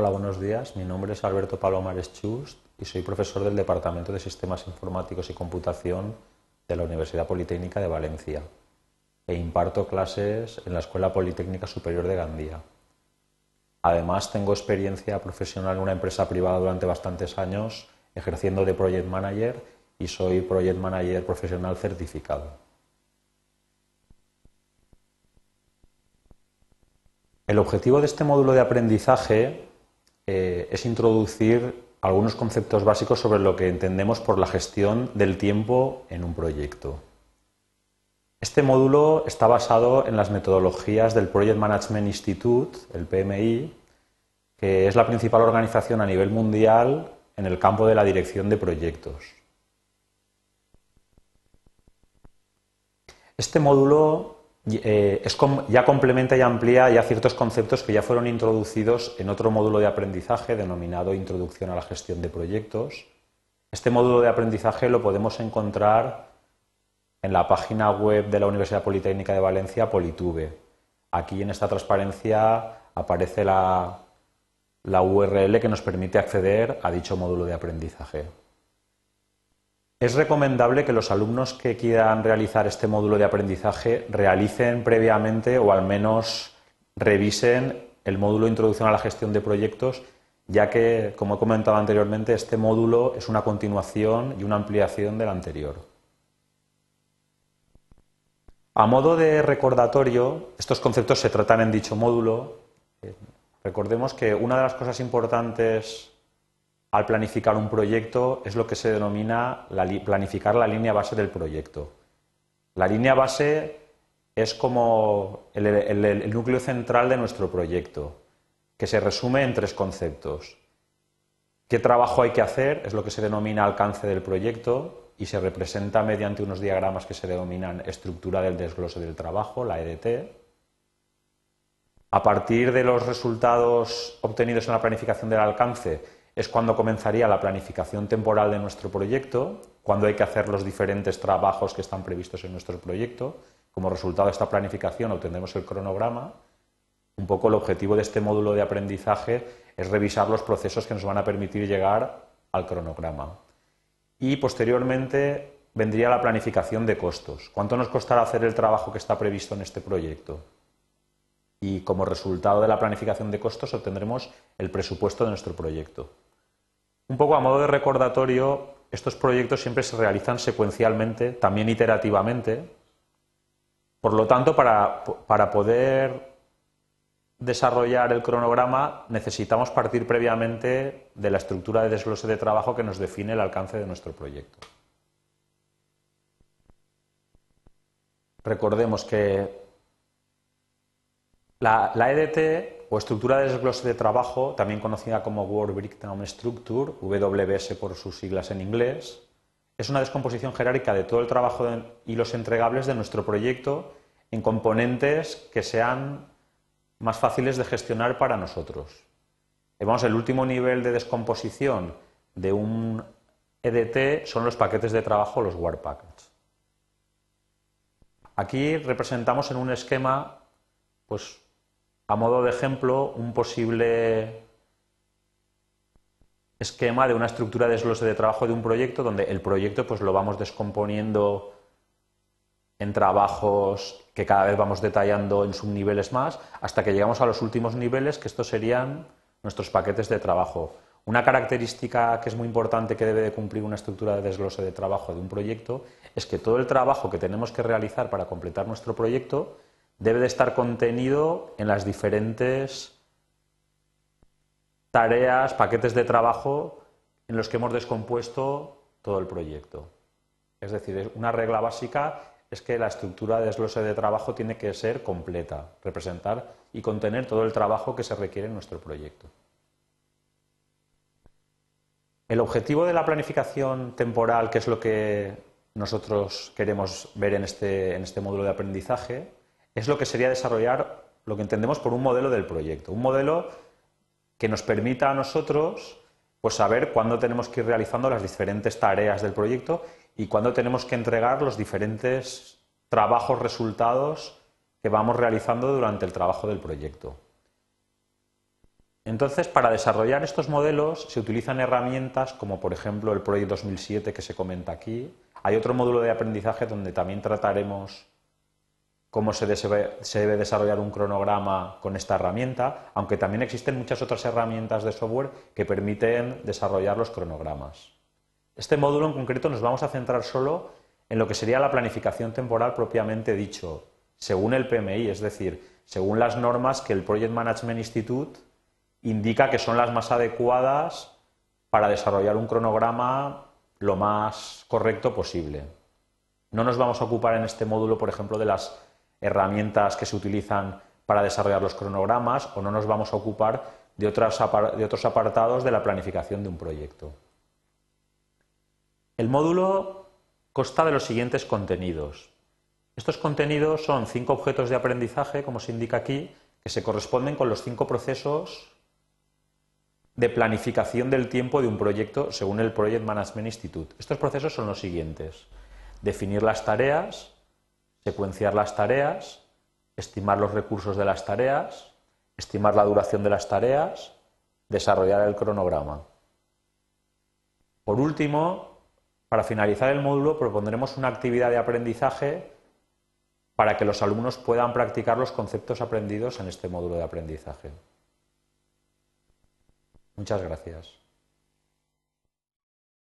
Hola, buenos días. Mi nombre es Alberto Palomares Chust y soy profesor del Departamento de Sistemas Informáticos y Computación de la Universidad Politécnica de Valencia e imparto clases en la Escuela Politécnica Superior de Gandía. Además, tengo experiencia profesional en una empresa privada durante bastantes años ejerciendo de Project Manager y soy Project Manager profesional certificado. El objetivo de este módulo de aprendizaje eh, es introducir algunos conceptos básicos sobre lo que entendemos por la gestión del tiempo en un proyecto. Este módulo está basado en las metodologías del Project Management Institute, el PMI, que es la principal organización a nivel mundial en el campo de la dirección de proyectos. Este módulo eh, ya complementa y amplía ya ciertos conceptos que ya fueron introducidos en otro módulo de aprendizaje denominado Introducción a la gestión de proyectos. Este módulo de aprendizaje lo podemos encontrar en la página web de la Universidad Politécnica de Valencia, Politube. Aquí en esta transparencia aparece la URL que nos permite acceder a dicho módulo de aprendizaje. Es recomendable que los alumnos que quieran realizar este módulo de aprendizaje realicen previamente o al menos revisen el módulo Introducción a la Gestión de Proyectos, ya que, como he comentado anteriormente, este módulo es una continuación y una ampliación del anterior. A modo de recordatorio, estos conceptos se tratan en dicho módulo. Eh, recordemos que una de las cosas importantes al planificar un proyecto es lo que se denomina planificar la línea base del proyecto. La línea base es como el, núcleo central de nuestro proyecto, que se resume en tres conceptos. ¿Qué trabajo hay que hacer? Es lo que se denomina alcance del proyecto y se representa mediante unos diagramas que se denominan estructura del desglose del trabajo, la EDT. A partir de los resultados obtenidos en la planificación del alcance, es cuando comenzaría la planificación temporal de nuestro proyecto, cuando hay que hacer los diferentes trabajos que están previstos en nuestro proyecto. Como resultado de esta planificación obtendremos el cronograma. Un poco el objetivo de este módulo de aprendizaje es revisar los procesos que nos van a permitir llegar al cronograma. Y posteriormente vendría la planificación de costos. ¿Cuánto nos costará hacer el trabajo que está previsto en este proyecto? Y como resultado de la planificación de costos obtendremos el presupuesto de nuestro proyecto. Un poco a modo de recordatorio, estos proyectos siempre se realizan secuencialmente, también iterativamente. Por lo tanto, para, poder desarrollar el cronograma necesitamos partir previamente de la estructura de desglose de trabajo que nos define el alcance de nuestro proyecto. Recordemos que la, EDT o estructura de desglose de trabajo, también conocida como Word Breakdown Structure, WBS por sus siglas en inglés, es una descomposición jerárquica de todo el trabajo y los entregables de nuestro proyecto en componentes que sean más fáciles de gestionar para nosotros. Vamos, el último nivel de descomposición de un EDT son los paquetes de trabajo, los Word Packets. Aquí representamos en un esquema pues, a modo de ejemplo, un posible esquema de una estructura de desglose de trabajo de un proyecto donde el proyecto pues lo vamos descomponiendo en trabajos que cada vez vamos detallando en subniveles más hasta que llegamos a los últimos niveles que estos serían nuestros paquetes de trabajo. Una característica que es muy importante que debe de cumplir una estructura de desglose de trabajo de un proyecto es que todo el trabajo que tenemos que realizar para completar nuestro proyecto debe de estar contenido en las diferentes tareas, paquetes de trabajo en los que hemos descompuesto todo el proyecto. Es decir, una regla básica es que la estructura de desglose de trabajo tiene que ser completa, representar y contener todo el trabajo que se requiere en nuestro proyecto. El objetivo de la planificación temporal, que es lo que nosotros queremos ver en este, en este módulo de aprendizaje, es lo que sería desarrollar lo que entendemos por un modelo del proyecto. Un modelo que nos permita a nosotros pues, saber cuándo tenemos que ir realizando las diferentes tareas del proyecto y cuándo tenemos que entregar los diferentes trabajos, resultados que vamos realizando durante el trabajo del proyecto. Entonces, para desarrollar estos modelos se utilizan herramientas como, por ejemplo, el Project 2007 que se comenta aquí. Hay otro módulo de aprendizaje donde también trataremos cómo se debe desarrollar un cronograma con esta herramienta, aunque también existen muchas otras herramientas de software que permiten desarrollar los cronogramas. Este módulo en concreto nos vamos a centrar solo en lo que sería la planificación temporal propiamente dicho, según el PMI, es decir, según las normas que el Project Management Institute indica que son las más adecuadas para desarrollar un cronograma lo más correcto posible. No nos vamos a ocupar en este módulo, por ejemplo, de las herramientas que se utilizan para desarrollar los cronogramas o no nos vamos a ocupar de, de otros apartados de la planificación de un proyecto. El módulo consta de los siguientes contenidos. Estos contenidos son cinco objetos de aprendizaje, como se indica aquí, que se corresponden con los cinco procesos de planificación del tiempo de un proyecto según el Project Management Institute. Estos procesos son los siguientes. Definir las tareas, secuenciar las tareas, estimar los recursos de las tareas, estimar la duración de las tareas, desarrollar el cronograma. Por último, para finalizar el módulo propondremos una actividad de aprendizaje para que los alumnos puedan practicar los conceptos aprendidos en este módulo de aprendizaje. Muchas gracias.